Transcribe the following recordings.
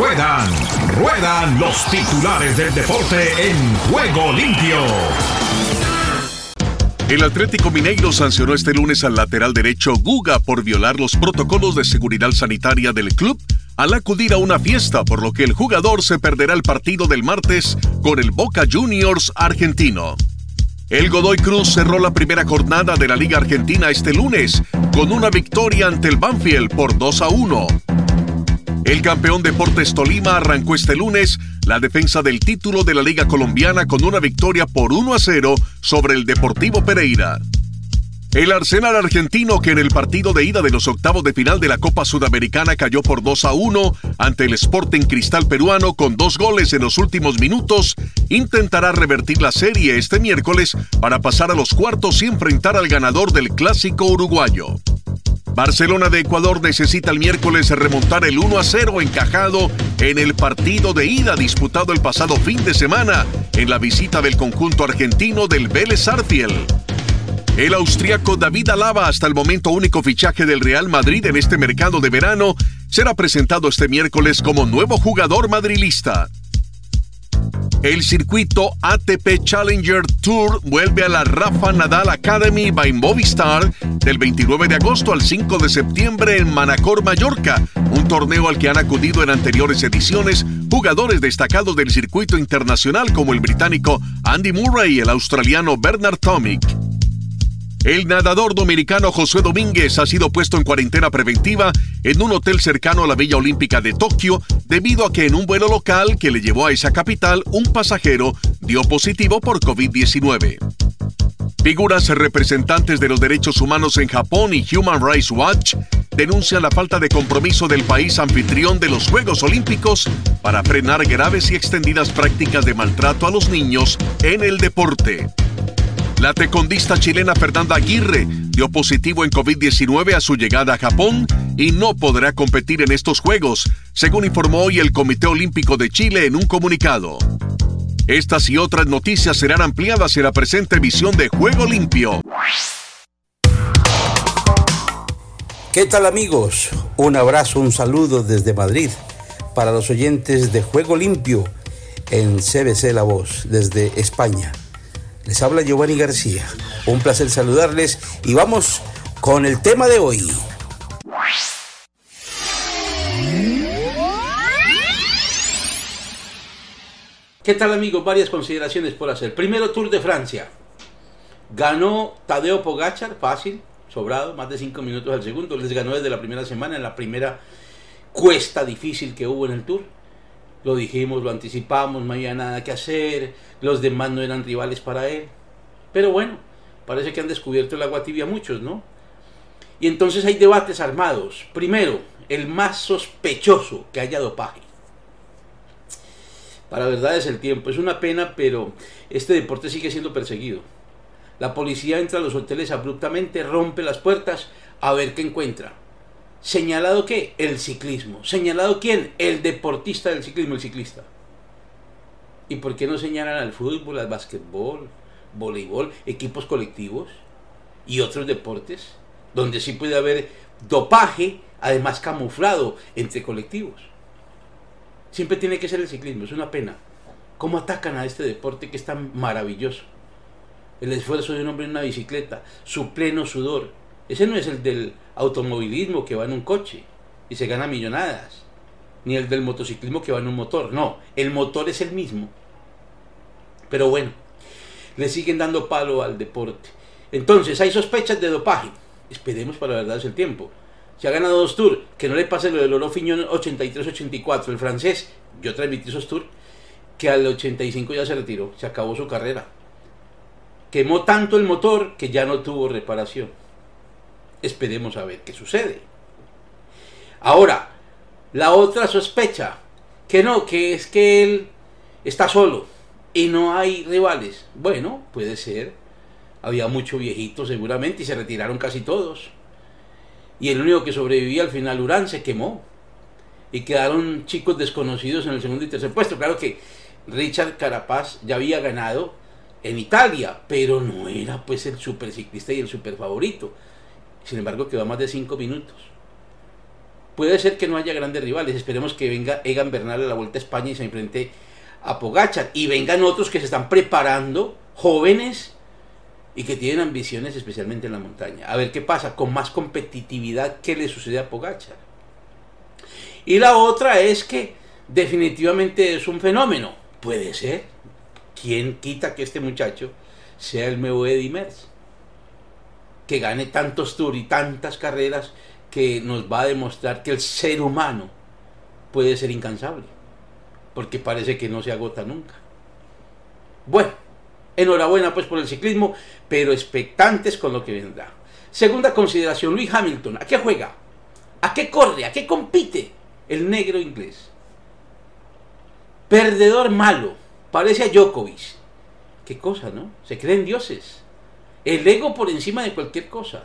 Ruedan, ruedan los titulares del deporte en juego limpio. El Atlético Mineiro sancionó este lunes al lateral derecho Guga por violar los protocolos de seguridad sanitaria del club al acudir a una fiesta, por lo que el jugador se perderá el partido del martes con el Boca Juniors argentino. El Godoy Cruz cerró la primera jornada de la Liga Argentina este lunes con una victoria ante el Banfield por 2 a 1. El campeón Deportes Tolima arrancó este lunes la defensa del título de la Liga Colombiana con una victoria por 1 a 0 sobre el Deportivo Pereira. El Arsenal argentino que en el partido de ida de los octavos de final de la Copa Sudamericana cayó por 2 a 1 ante el Sporting Cristal peruano con dos goles en los últimos minutos, intentará revertir la serie este miércoles para pasar a los cuartos y enfrentar al ganador del clásico uruguayo. Barcelona de Ecuador necesita el miércoles remontar el 1 a 0 encajado en el partido de ida disputado el pasado fin de semana en la visita del conjunto argentino del Vélez Arfiel. El austriaco David Alaba, hasta el momento único fichaje del Real Madrid en este mercado de verano, será presentado este miércoles como nuevo jugador madrilista. El circuito ATP Challenger Tour vuelve a la Rafa Nadal Academy by Movistar del 29 de agosto al 5 de septiembre en Manacor, Mallorca, un torneo al que han acudido en anteriores ediciones jugadores destacados del circuito internacional como el británico Andy Murray y el australiano Bernard Tomic. El nadador dominicano José Domínguez ha sido puesto en cuarentena preventiva en un hotel cercano a la Villa Olímpica de Tokio debido a que en un vuelo local que le llevó a esa capital un pasajero dio positivo por COVID-19. Figuras representantes de los derechos humanos en Japón y Human Rights Watch denuncian la falta de compromiso del país anfitrión de los Juegos Olímpicos para frenar graves y extendidas prácticas de maltrato a los niños en el deporte. La tecondista chilena Fernanda Aguirre dio positivo en COVID-19 a su llegada a Japón y no podrá competir en estos Juegos, según informó hoy el Comité Olímpico de Chile en un comunicado. Estas y otras noticias serán ampliadas en la presente emisión de Juego Limpio. ¿Qué tal amigos? Un abrazo, un saludo desde Madrid para los oyentes de Juego Limpio en CBC La Voz desde España. Les habla Giovanni García. Un placer saludarles y vamos con el tema de hoy. ¿Qué tal amigos? Varias consideraciones por hacer. Primero Tour de Francia. Ganó Tadeo Pogachar, fácil, sobrado, más de 5 minutos al segundo. Les ganó desde la primera semana, en la primera cuesta difícil que hubo en el Tour. Lo dijimos, lo anticipamos, no había nada que hacer, los demás no eran rivales para él. Pero bueno, parece que han descubierto el agua tibia muchos, ¿no? Y entonces hay debates armados. Primero, el más sospechoso que haya dopaje. Para verdad es el tiempo. Es una pena, pero este deporte sigue siendo perseguido. La policía entra a los hoteles abruptamente, rompe las puertas a ver qué encuentra. ¿Señalado qué? El ciclismo. ¿Señalado quién? El deportista del ciclismo, el ciclista. ¿Y por qué no señalan al fútbol, al básquetbol, voleibol, equipos colectivos y otros deportes? Donde sí puede haber dopaje, además camuflado entre colectivos. Siempre tiene que ser el ciclismo, es una pena. ¿Cómo atacan a este deporte que es tan maravilloso? El esfuerzo de un hombre en una bicicleta, su pleno sudor. Ese no es el del automovilismo que va en un coche y se gana millonadas, ni el del motociclismo que va en un motor. No, el motor es el mismo. Pero bueno, le siguen dando palo al deporte. Entonces, hay sospechas de dopaje. Esperemos para la verdad es el tiempo. Se ha ganado dos tours, que no le pase lo del Oro Fiñón 83-84, el francés, yo transmití esos tours, que al 85 ya se retiró, se acabó su carrera. Quemó tanto el motor que ya no tuvo reparación. Esperemos a ver qué sucede. Ahora, la otra sospecha, que no, que es que él está solo y no hay rivales. Bueno, puede ser. Había mucho viejito seguramente y se retiraron casi todos. Y el único que sobrevivía al final, Urán, se quemó. Y quedaron chicos desconocidos en el segundo y tercer puesto. Claro que Richard Carapaz ya había ganado en Italia, pero no era pues el superciclista y el super favorito. Sin embargo, quedó más de cinco minutos. Puede ser que no haya grandes rivales. Esperemos que venga Egan Bernal a la Vuelta a España y se enfrente a Pogachar. Y vengan otros que se están preparando, jóvenes y que tienen ambiciones especialmente en la montaña. A ver qué pasa con más competitividad que le sucede a Pogachar. Y la otra es que definitivamente es un fenómeno. Puede ser. ¿Quién quita que este muchacho sea el nuevo Eddie Merckx? Que gane tantos tours y tantas carreras que nos va a demostrar que el ser humano puede ser incansable. Porque parece que no se agota nunca. Bueno, enhorabuena pues por el ciclismo, pero expectantes con lo que vendrá. Segunda consideración, Luis Hamilton, ¿a qué juega? ¿A qué corre? ¿A qué compite el negro inglés? Perdedor malo, parece a Djokovic. Qué cosa, ¿no? Se creen dioses. El ego por encima de cualquier cosa.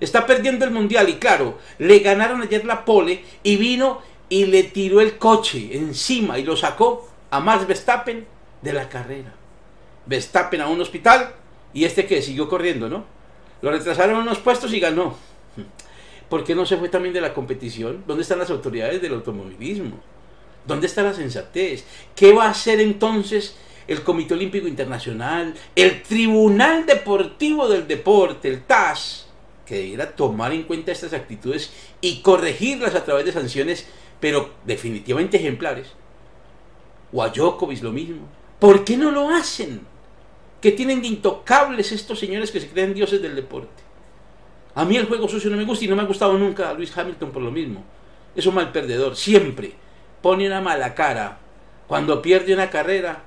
Está perdiendo el mundial y claro, le ganaron ayer la pole y vino y le tiró el coche encima y lo sacó a Max Verstappen de la carrera. Verstappen a un hospital y este que siguió corriendo, ¿no? Lo retrasaron unos puestos y ganó. ¿Por qué no se fue también de la competición? ¿Dónde están las autoridades del automovilismo? ¿Dónde está la sensatez? ¿Qué va a hacer entonces el Comité Olímpico Internacional, el Tribunal Deportivo del Deporte, el TAS, que debiera tomar en cuenta estas actitudes y corregirlas a través de sanciones, pero definitivamente ejemplares? O a Djokovic lo mismo. ¿Por qué no lo hacen? ¿Qué tienen de intocables estos señores que se creen dioses del deporte? A mí el juego sucio no me gusta y no me ha gustado nunca a Luis Hamilton por lo mismo. Es un mal perdedor, siempre pone una mala cara. Cuando pierde una carrera,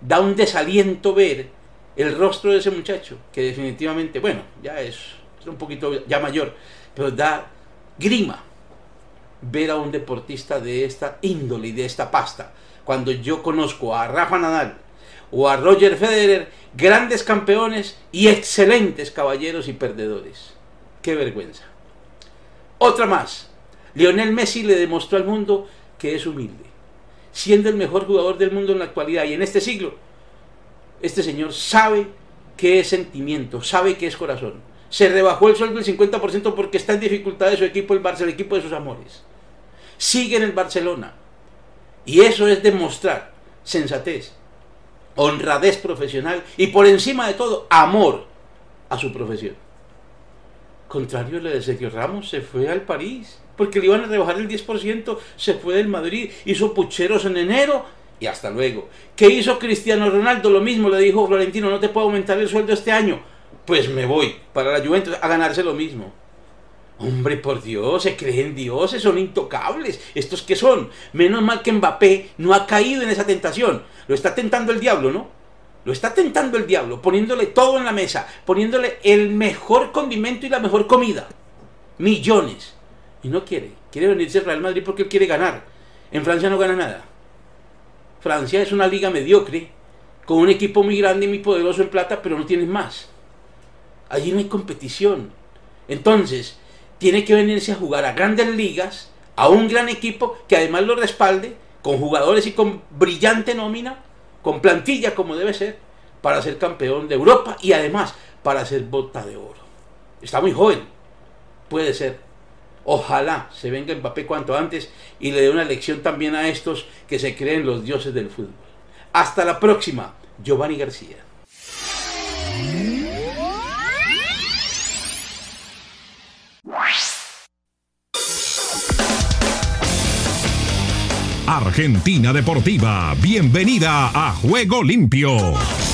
da un desaliento ver el rostro de ese muchacho, que definitivamente, bueno, ya es, es un poquito ya mayor, pero da grima ver a un deportista de esta índole y de esta pasta. Cuando yo conozco a Rafa Nadal o a Roger Federer, grandes campeones y excelentes caballeros y perdedores. Qué vergüenza. Otra más. Lionel Messi le demostró al mundo que es humilde, siendo el mejor jugador del mundo en la actualidad y en este siglo. Este señor sabe qué es sentimiento, sabe qué es corazón. Se rebajó el sueldo del 50% porque está en dificultad de su equipo, el Barça, el equipo de sus amores. Sigue en el Barcelona. Y eso es demostrar sensatez, honradez profesional y por encima de todo, amor a su profesión. Contrario a lo de Sergio Ramos, se fue al París porque le iban a rebajar el 10%, se fue del Madrid, hizo pucheros en enero y hasta luego. ¿Qué hizo Cristiano Ronaldo? Lo mismo le dijo Florentino, no te puedo aumentar el sueldo este año. Pues me voy para la Juventus a ganarse lo mismo. Hombre, por Dios, se creen dioses, son intocables. ¿Estos qué son? Menos mal que Mbappé no ha caído en esa tentación. Lo está tentando el diablo, ¿no? Lo está tentando el diablo, poniéndole todo en la mesa, poniéndole el mejor condimento y la mejor comida. Millones. Y no quiere. Quiere venirse al Real Madrid porque él quiere ganar. En Francia no gana nada. Francia es una liga mediocre, con un equipo muy grande y muy poderoso en plata, pero no tienes más. Allí no hay competición. Entonces, tiene que venirse a jugar a grandes ligas, a un gran equipo que además lo respalde, con jugadores y con brillante nómina, con plantilla como debe ser, para ser campeón de Europa y además para ser bota de oro. Está muy joven, puede ser. Ojalá se venga Mbappé cuanto antes y le dé una lección también a estos que se creen los dioses del fútbol. Hasta la próxima, Giovanni García. Argentina Deportiva, bienvenida a Juego Limpio.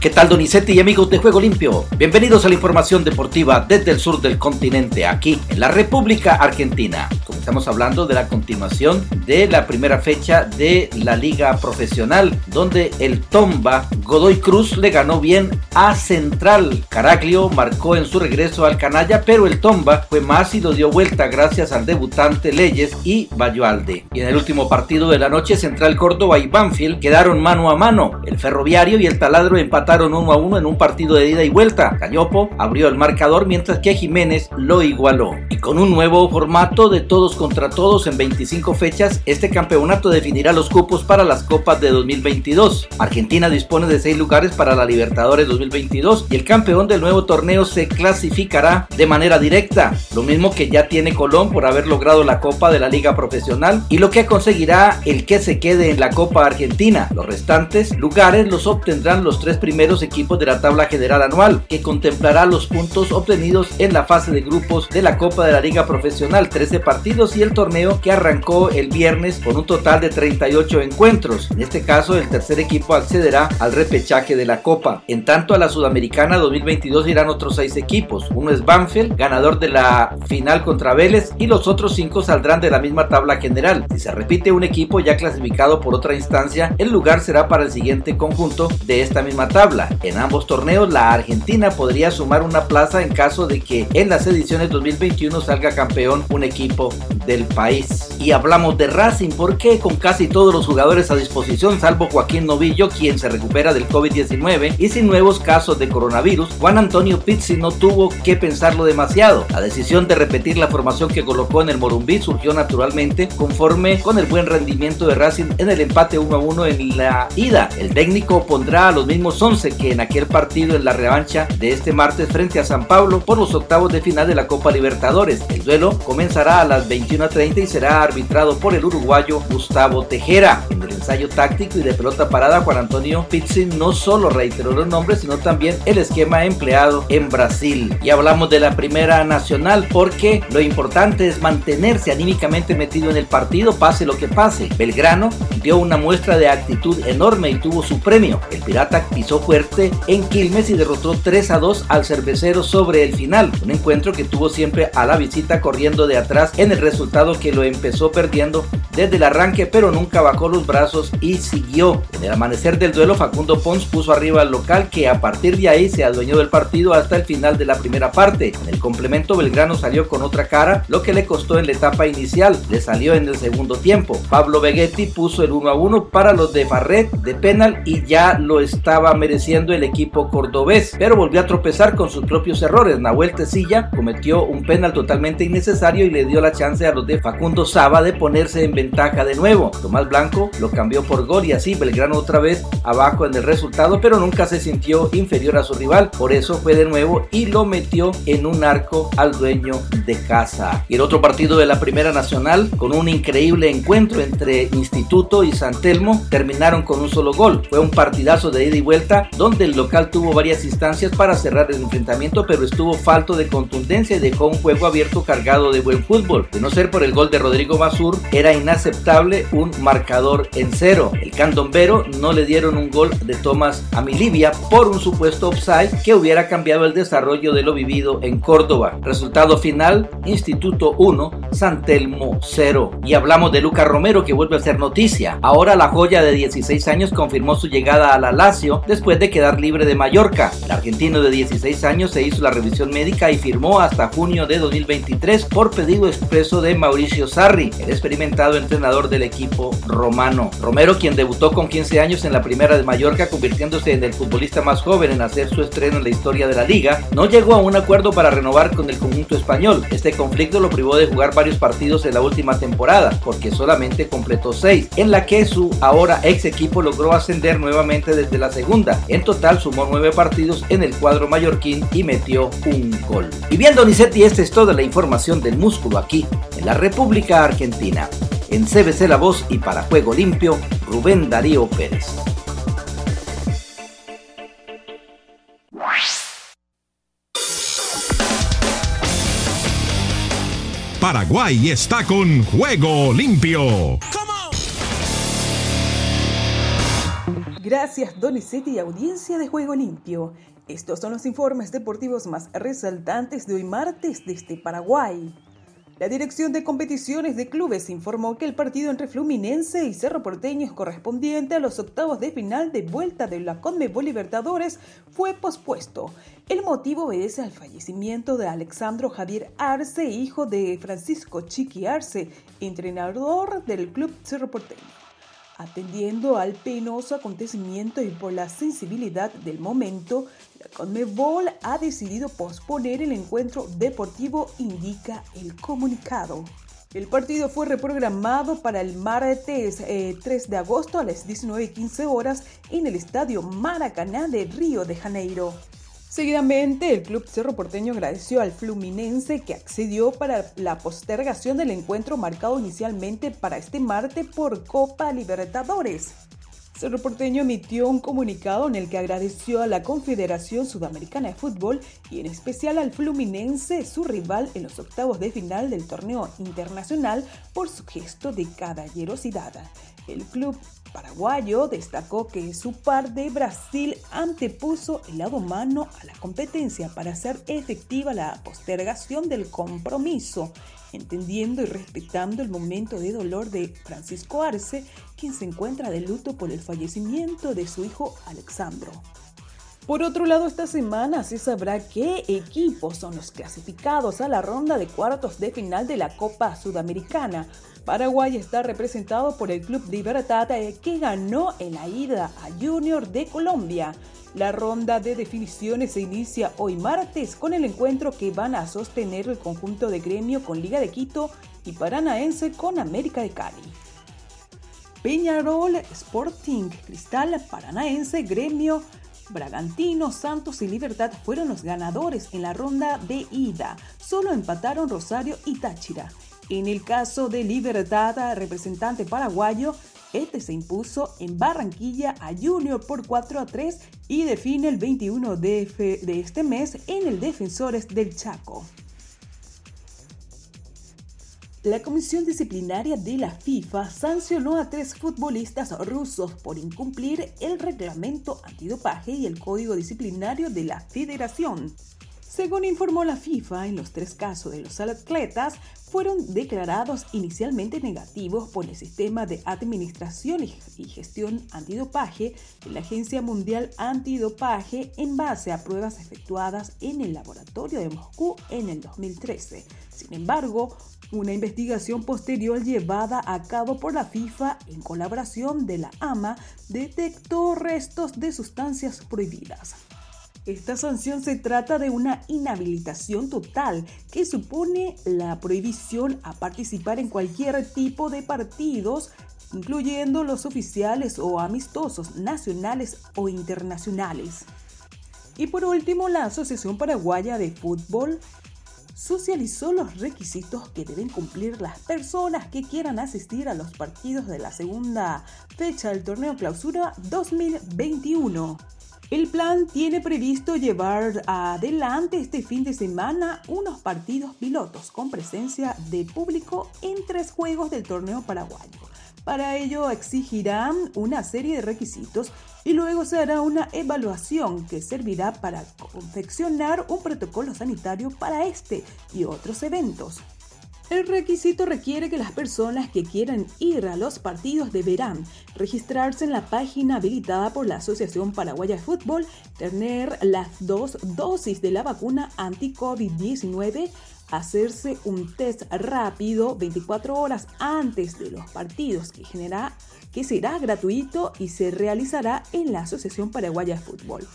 ¿Qué tal Donizetti y amigos de Juego Limpio? Bienvenidos a la información deportiva desde el sur del continente, aquí en la República Argentina. Estamos hablando de la continuación de la primera fecha de la liga profesional, donde el Tomba Godoy Cruz le ganó bien a Central. Caraglio marcó en su regreso al Canalla, pero el Tomba fue más y lo dio vuelta gracias al debutante Leyes y Bayualde. Y en el último partido de la noche, Central Córdoba y Banfield quedaron mano a mano. El Ferroviario y el Taladro empataron empataron 1 a 1 en un partido de ida y vuelta. Cañopo abrió el marcador mientras que Jiménez lo igualó. Y con un nuevo formato de todos contra todos en 25 fechas, este campeonato definirá los cupos para las copas de 2022. Argentina dispone de 6 lugares para la Libertadores 2022 y el campeón del nuevo torneo se clasificará de manera directa, lo mismo que ya tiene Colón por haber logrado la Copa de la Liga Profesional y lo que conseguirá el que se quede en la Copa Argentina. Los restantes lugares los obtendrán los tres primeros equipos de la tabla general anual, que contemplará los puntos obtenidos en la fase de grupos de la Copa de la Liga Profesional, 13 partidos y el torneo que arrancó el viernes con un total de 38 encuentros. En este caso, el tercer equipo accederá al repechaje de la Copa. En tanto, a la Sudamericana 2022 irán otros seis equipos. Uno es Banfield, ganador de la final contra Vélez, y los otros cinco saldrán de la misma tabla general. Si se repite un equipo ya clasificado por otra instancia, el lugar será para el siguiente conjunto de esta misma tabla. En ambos torneos, la Argentina podría sumar una plaza en caso de que en las ediciones 2021 salga campeón un equipo del país. Y hablamos de Racing porque con casi todos los jugadores a disposición, salvo Joaquín Novillo, quien se recupera del COVID-19, y sin nuevos casos de coronavirus, Juan Antonio Pizzi no tuvo que pensarlo demasiado. La decisión de repetir la formación que colocó en el Morumbí surgió naturalmente conforme con el buen rendimiento de Racing en el empate 1 a 1 en la ida. El técnico pondrá a los mismos 11 que en aquel partido en la revancha de este martes frente a San Pablo por los octavos de final de la Copa Libertadores. El duelo comenzará a las 21.30 y será arbitrado por el uruguayo Gustavo Tejera. Táctico y de pelota parada, Juan Antonio Pizzi no solo reiteró los nombres, sino también el esquema empleado en Brasil. Y hablamos de la primera nacional porque lo importante es mantenerse anímicamente metido en el partido, pase lo que pase. Belgrano dio una muestra de actitud enorme y tuvo su premio. El Pirata pisó fuerte en Quilmes y derrotó 3 a 2 al cervecero sobre el final. Un encuentro que tuvo siempre a la visita corriendo de atrás en el resultado que lo empezó perdiendo desde el arranque, pero nunca bajó los brazos y siguió. En el amanecer del duelo, Facundo Pons puso arriba al local que a partir de ahí se adueñó del partido hasta el final de la primera parte. En el complemento, Belgrano salió con otra cara, lo que le costó en la etapa inicial. Le salió en el segundo tiempo. Pablo Vegetti puso el 1 a 1 para los de Farret de penal y ya lo estaba mereciendo el equipo cordobés, pero volvió a tropezar con sus propios errores. Nahuel Tecilla cometió un penal totalmente innecesario y le dio la chance a los de Facundo Saba de ponerse en ventaja de nuevo. Tomás Blanco lo cambió por gol y así Belgrano otra vez abajo en el resultado, pero nunca se sintió inferior a su rival. Por eso fue de nuevo y lo metió en un arco al dueño de casa. Y el otro partido de la Primera Nacional, con un increíble encuentro entre Instituto y San Telmo, terminaron con un solo gol. Fue un partidazo de ida y vuelta donde el local tuvo varias instancias para cerrar el enfrentamiento, pero estuvo falto de contundencia y dejó un juego abierto cargado de buen fútbol. De no ser por el gol de Rodrigo Basur, era inaceptable un marcador en cero. El candombero no le dieron un gol de Tomás a Milivia por un supuesto offside que hubiera cambiado el desarrollo de lo vivido en Córdoba. Resultado final, Instituto 1, San Telmo 0. Y hablamos de Lucas Romero que vuelve a ser noticia. Ahora la joya de 16 años confirmó su llegada a la Lazio después de quedar libre de Mallorca. El argentino de 16 años se hizo la revisión médica y firmó hasta junio de 2023 por pedido expreso de Mauricio Sarri, el experimentado entrenador del equipo romano. Romero, quien debutó con 15 años en la primera de Mallorca, convirtiéndose en el futbolista más joven en hacer su estreno en la historia de la liga, no llegó a un acuerdo para renovar con el conjunto español. Este conflicto lo privó de jugar varios partidos en la última temporada, porque solamente completó 6, en la que su ahora ex equipo logró ascender nuevamente desde la segunda. En total sumó 9 partidos en el cuadro mallorquín y metió un gol. Y bien, Donizetti, esta es toda la información del músculo aquí, en la República Argentina. En CBC La Voz y para Juego Limpio, Rubén Darío Pérez. Paraguay está con Juego Limpio. Gracias Donizetti y audiencia de Juego Limpio. Estos son los informes deportivos más resaltantes de hoy martes desde Paraguay. La Dirección de Competiciones de Clubes informó que el partido entre Fluminense y Cerro Porteño es correspondiente a los octavos de final de vuelta de la Conmebol Libertadores fue pospuesto. El motivo obedece al fallecimiento de Alexandro Javier Arce, hijo de Francisco Chiqui Arce, entrenador del club Cerro Porteño. Atendiendo al penoso acontecimiento y por la sensibilidad del momento, la Conmebol ha decidido posponer el encuentro deportivo, indica el comunicado. El partido fue reprogramado para el martes 3 eh, de agosto a las 19.15 horas en el Estadio Maracaná de Río de Janeiro. Seguidamente, el club Cerro Porteño agradeció al Fluminense que accedió para la postergación del encuentro marcado inicialmente para este martes por Copa Libertadores. Cerro Porteño emitió un comunicado en el que agradeció a la Confederación Sudamericana de Fútbol y en especial al Fluminense, su rival en los octavos de final del torneo internacional, por su gesto de caballerosidad. El club paraguayo destacó que su par de Brasil antepuso el lado humano a la competencia para hacer efectiva la postergación del compromiso, entendiendo y respetando el momento de dolor de Francisco Arce, quien se encuentra de luto por el fallecimiento de su hijo Alexandro. Por otro lado, esta semana se sabrá qué equipos son los clasificados a la ronda de cuartos de final de la Copa Sudamericana. Paraguay está representado por el Club Libertad eh, que ganó en la ida a Junior de Colombia. La ronda de definiciones se inicia hoy martes con el encuentro que van a sostener el conjunto de gremio con Liga de Quito y Paranaense con América de Cali. Peñarol, Sporting, Cristal, Paranaense, Gremio, Bragantino, Santos y Libertad fueron los ganadores en la ronda de ida. Solo empataron Rosario y Táchira. En el caso de Libertad, representante paraguayo, este se impuso en Barranquilla a Junior por 4 a 3 y define el 21 de, de este mes en el Defensores del Chaco. La Comisión Disciplinaria de la FIFA sancionó a tres futbolistas rusos por incumplir el reglamento antidopaje y el código disciplinario de la federación. Según informó la FIFA, en los tres casos de los atletas fueron declarados inicialmente negativos por el sistema de administración y gestión antidopaje de la Agencia Mundial Antidopaje en base a pruebas efectuadas en el laboratorio de Moscú en el 2013. Sin embargo, una investigación posterior llevada a cabo por la FIFA en colaboración de la AMA detectó restos de sustancias prohibidas. Esta sanción se trata de una inhabilitación total que supone la prohibición a participar en cualquier tipo de partidos, incluyendo los oficiales o amistosos nacionales o internacionales. Y por último, la Asociación Paraguaya de Fútbol socializó los requisitos que deben cumplir las personas que quieran asistir a los partidos de la segunda fecha del torneo clausura 2021. El plan tiene previsto llevar adelante este fin de semana unos partidos pilotos con presencia de público en tres juegos del torneo paraguayo. Para ello exigirán una serie de requisitos y luego se hará una evaluación que servirá para confeccionar un protocolo sanitario para este y otros eventos. El requisito requiere que las personas que quieran ir a los partidos deberán registrarse en la página habilitada por la Asociación Paraguaya de Fútbol, tener las dos dosis de la vacuna anti-COVID-19, hacerse un test rápido 24 horas antes de los partidos que, que será gratuito y se realizará en la Asociación Paraguaya de Fútbol.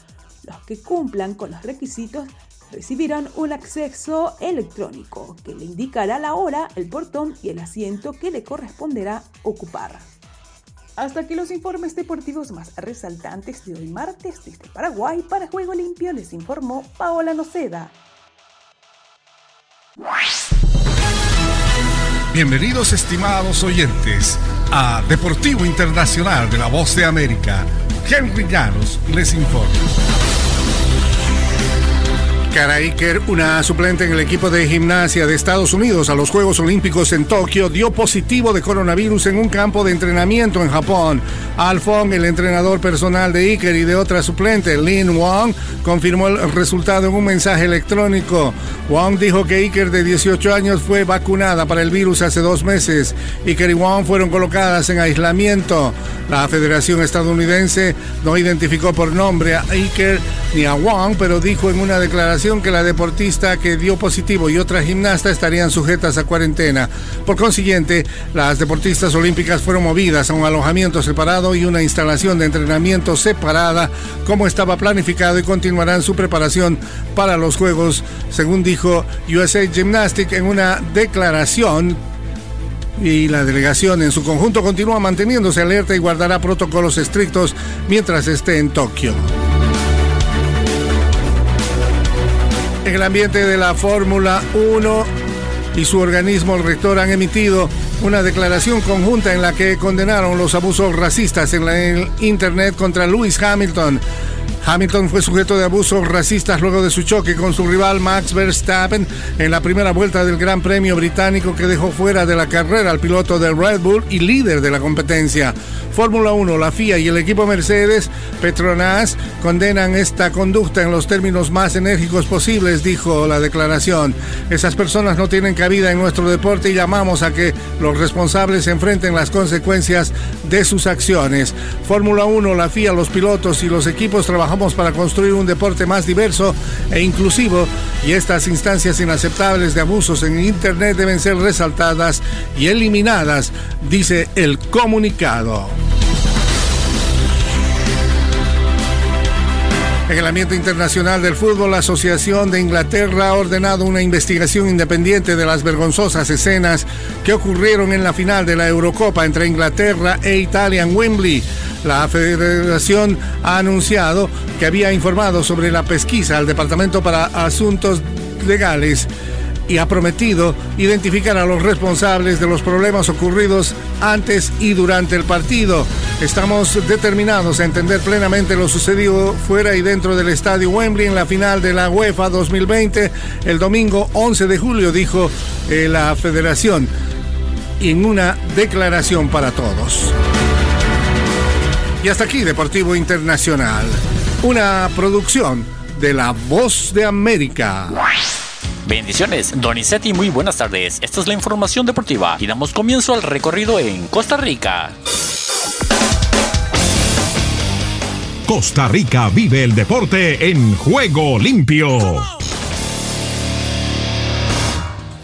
Los que cumplan con los requisitos recibirán un acceso electrónico que le indicará la hora, el portón y el asiento que le corresponderá ocupar. Hasta aquí los informes deportivos más resaltantes de hoy martes desde Paraguay para Juego Limpio les informó Paola Noceda. Bienvenidos estimados oyentes a Deportivo Internacional de la Voz de América. Henry Llanos les informa. Cara Iker, una suplente en el equipo de gimnasia de Estados Unidos a los Juegos Olímpicos en Tokio, dio positivo de coronavirus en un campo de entrenamiento en Japón. Al Fong, el entrenador personal de Iker y de otra suplente, Lin Wong, confirmó el resultado en un mensaje electrónico. Wong dijo que Iker, de 18 años, fue vacunada para el virus hace dos meses. Iker y Wong fueron colocadas en aislamiento. La Federación Estadounidense no identificó por nombre a Iker ni a Wong, pero dijo en una declaración que la deportista que dio positivo y otra gimnasta estarían sujetas a cuarentena. Por consiguiente, las deportistas olímpicas fueron movidas a un alojamiento separado y una instalación de entrenamiento separada como estaba planificado y continuarán su preparación para los Juegos, según dijo USA Gymnastics en una declaración y la delegación en su conjunto continúa manteniéndose alerta y guardará protocolos estrictos mientras esté en Tokio. En el ambiente de la Fórmula 1 y su organismo rector han emitido una declaración conjunta en la que condenaron los abusos racistas en, el Internet contra Lewis Hamilton Hamilton fue sujeto de abusos racistas luego de su choque con su rival Max Verstappen en la primera vuelta del Gran Premio británico que dejó fuera de la carrera al piloto del Red Bull y líder de la competencia. Fórmula 1, la FIA y el equipo Mercedes, Petronas, condenan esta conducta en los términos más enérgicos posibles, dijo la declaración. Esas personas no tienen cabida en nuestro deporte y llamamos a que los responsables enfrenten las consecuencias de sus acciones. Fórmula 1, la FIA, los pilotos y los equipos trabajamos para construir un deporte más diverso e inclusivo y estas instancias inaceptables de abusos en Internet deben ser resaltadas y eliminadas, dice el comunicado. En el ambiente internacional del fútbol, la Asociación de Inglaterra ha ordenado una investigación independiente de las vergonzosas escenas que ocurrieron en la final de la Eurocopa entre Inglaterra e Italia en Wembley. La federación ha anunciado que había informado sobre la pesquisa al Departamento para Asuntos Legales y ha prometido identificar a los responsables de los problemas ocurridos antes y durante el partido. Estamos determinados a entender plenamente lo sucedido fuera y dentro del estadio Wembley en la final de la UEFA 2020 el domingo 11 de julio, dijo eh, la federación en una declaración para todos. Y hasta aquí Deportivo Internacional, una producción de La Voz de América. Bendiciones, Donizetti, muy buenas tardes. Esta es la información deportiva y damos comienzo al recorrido en Costa Rica. Costa Rica vive el deporte en juego limpio.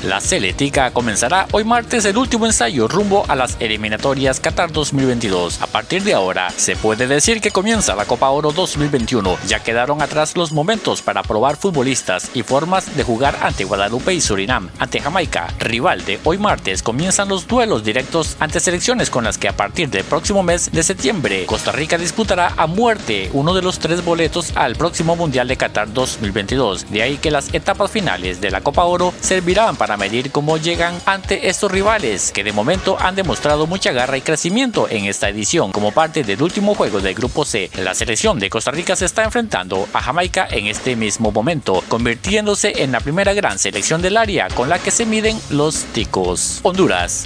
La Celetica comenzará hoy martes el último ensayo rumbo a las eliminatorias Qatar 2022. A partir de ahora, se puede decir que comienza la Copa Oro 2021. Ya quedaron atrás los momentos para probar futbolistas y formas de jugar ante Guadalupe y Surinam. Ante Jamaica, rival de hoy martes, comienzan los duelos directos ante selecciones con las que a partir del próximo mes de septiembre, Costa Rica disputará a muerte uno de los tres boletos al próximo Mundial de Qatar 2022. De ahí que las etapas finales de la Copa Oro servirán para medir cómo llegan ante estos rivales, que de momento han demostrado mucha garra y crecimiento en esta edición. Como parte del último juego del Grupo C, la selección de Costa Rica se está enfrentando a Jamaica en este mismo momento, convirtiéndose en la primera gran selección del área con la que se miden los ticos. Honduras.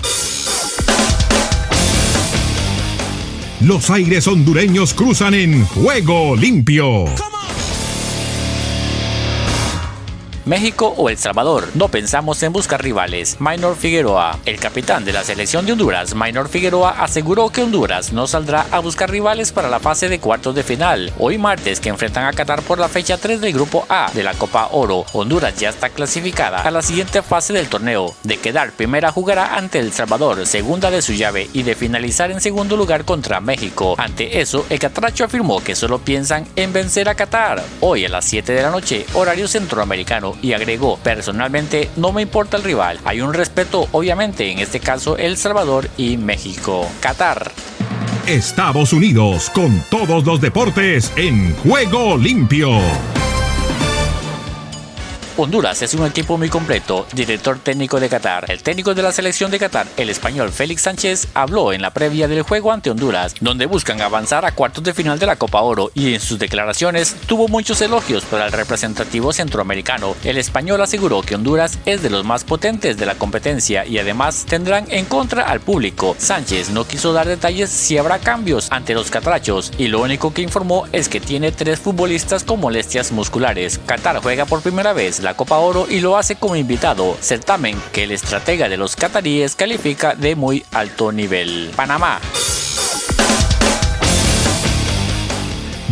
Los aires hondureños cruzan en juego limpio. México o El Salvador. No pensamos en buscar rivales. Minor Figueroa, el capitán de la selección de Honduras, Minor Figueroa, aseguró que Honduras no saldrá a buscar rivales para la fase de cuartos de final. Hoy martes que enfrentan a Qatar por la fecha 3 del grupo A de la Copa Oro. Honduras ya está clasificada a la siguiente fase del torneo. De quedar primera jugará ante El Salvador, segunda de su llave y de finalizar en segundo lugar contra México. Ante eso, el Catracho afirmó que solo piensan en vencer a Qatar. Hoy a las 7 de la noche, horario centroamericano y agregó, personalmente no me importa el rival, hay un respeto obviamente, en este caso El Salvador y México. Qatar. Estados Unidos con todos los deportes en juego limpio. Honduras es un equipo muy completo, director técnico de Qatar. El técnico de la selección de Qatar, el español Félix Sánchez, habló en la previa del juego ante Honduras, donde buscan avanzar a cuartos de final de la Copa Oro y en sus declaraciones tuvo muchos elogios para el representativo centroamericano. El español aseguró que Honduras es de los más potentes de la competencia y además tendrán en contra al público. Sánchez no quiso dar detalles si habrá cambios ante los catrachos y lo único que informó es que tiene tres futbolistas con molestias musculares. Qatar juega por primera vez la Copa Oro y lo hace como invitado, certamen que el estratega de los cataríes califica de muy alto nivel. Panamá.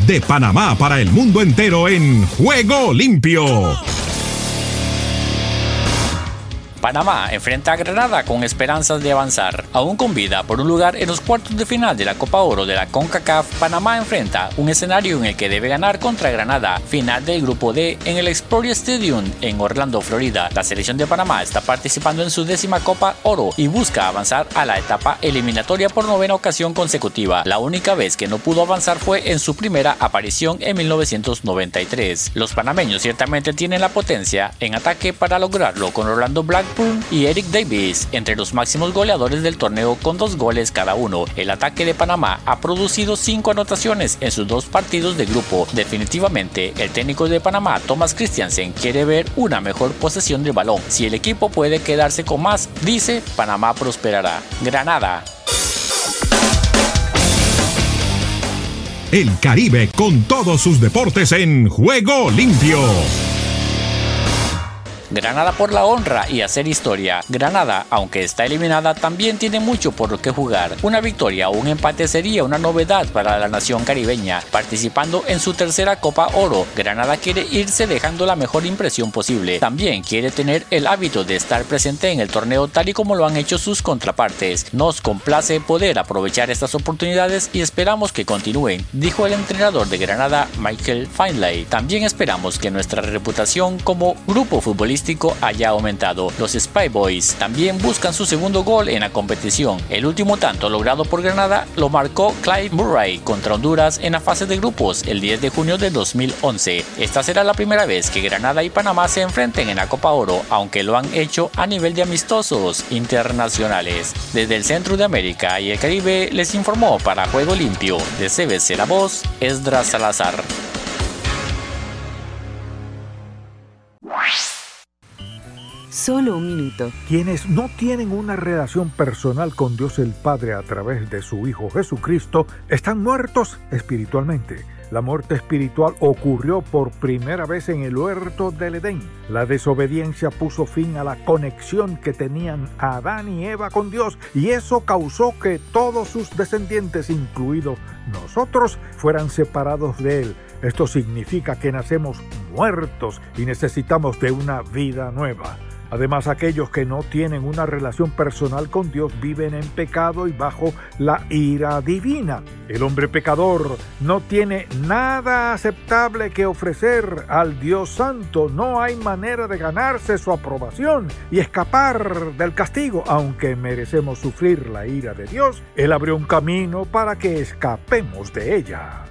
De Panamá para el mundo entero en Juego Limpio Panamá enfrenta a Granada con esperanzas de avanzar. Aún con vida por un lugar en los cuartos de final de la Copa Oro de la CONCACAF, Panamá enfrenta un escenario en el que debe ganar contra Granada, final del grupo D en el Exploria Stadium en Orlando, Florida. La selección de Panamá está participando en su décima Copa Oro y busca avanzar a la etapa eliminatoria por novena ocasión consecutiva. La única vez que no pudo avanzar fue en su primera aparición en 1993. Los panameños ciertamente tienen la potencia en ataque para lograrlo con Orlando Y Eric Davis entre los máximos goleadores del torneo con dos goles cada uno. El ataque de Panamá ha producido cinco anotaciones en sus dos partidos de grupo. Definitivamente, el técnico de Panamá, Thomas Christiansen, quiere ver una mejor posesión del balón. Si el equipo puede quedarse con más, dice, Panamá prosperará. Granada. El Caribe con todos sus deportes en juego limpio. Granada por la honra y hacer historia. Granada, aunque está eliminada, también tiene mucho por lo que jugar. Una victoria o un empate sería una novedad para la nación caribeña. Participando en su tercera Copa Oro, Granada quiere irse dejando la mejor impresión posible. También quiere tener el hábito de estar presente en el torneo tal y como lo han hecho sus contrapartes. Nos complace poder aprovechar estas oportunidades y esperamos que continúen, dijo el entrenador de Granada, Michael Finlay. También esperamos que nuestra reputación como grupo futbolístico haya aumentado. Los Spy Boys también buscan su segundo gol en la competición. El último tanto logrado por Granada lo marcó Clyde Murray contra Honduras en la fase de grupos el 10 de junio de 2011. Esta será la primera vez que Granada y Panamá se enfrenten en la Copa Oro, aunque lo han hecho a nivel de amistosos internacionales. Desde el centro de América y el Caribe les informó para Juego Limpio de CBC La Voz, Esdras Salazar. Solo un minuto. Quienes no tienen una relación personal con Dios el Padre a través de su Hijo Jesucristo están muertos espiritualmente. La muerte espiritual ocurrió por primera vez en el huerto del Edén. La desobediencia puso fin a la conexión que tenían Adán y Eva con Dios y eso causó que todos sus descendientes, incluidos nosotros, fueran separados de Él. Esto significa que nacemos muertos y necesitamos de una vida nueva. Además, aquellos que no tienen una relación personal con Dios viven en pecado y bajo la ira divina. El hombre pecador no tiene nada aceptable que ofrecer al Dios Santo. No hay manera de ganarse su aprobación y escapar del castigo. Aunque merecemos sufrir la ira de Dios, Él abrió un camino para que escapemos de ella.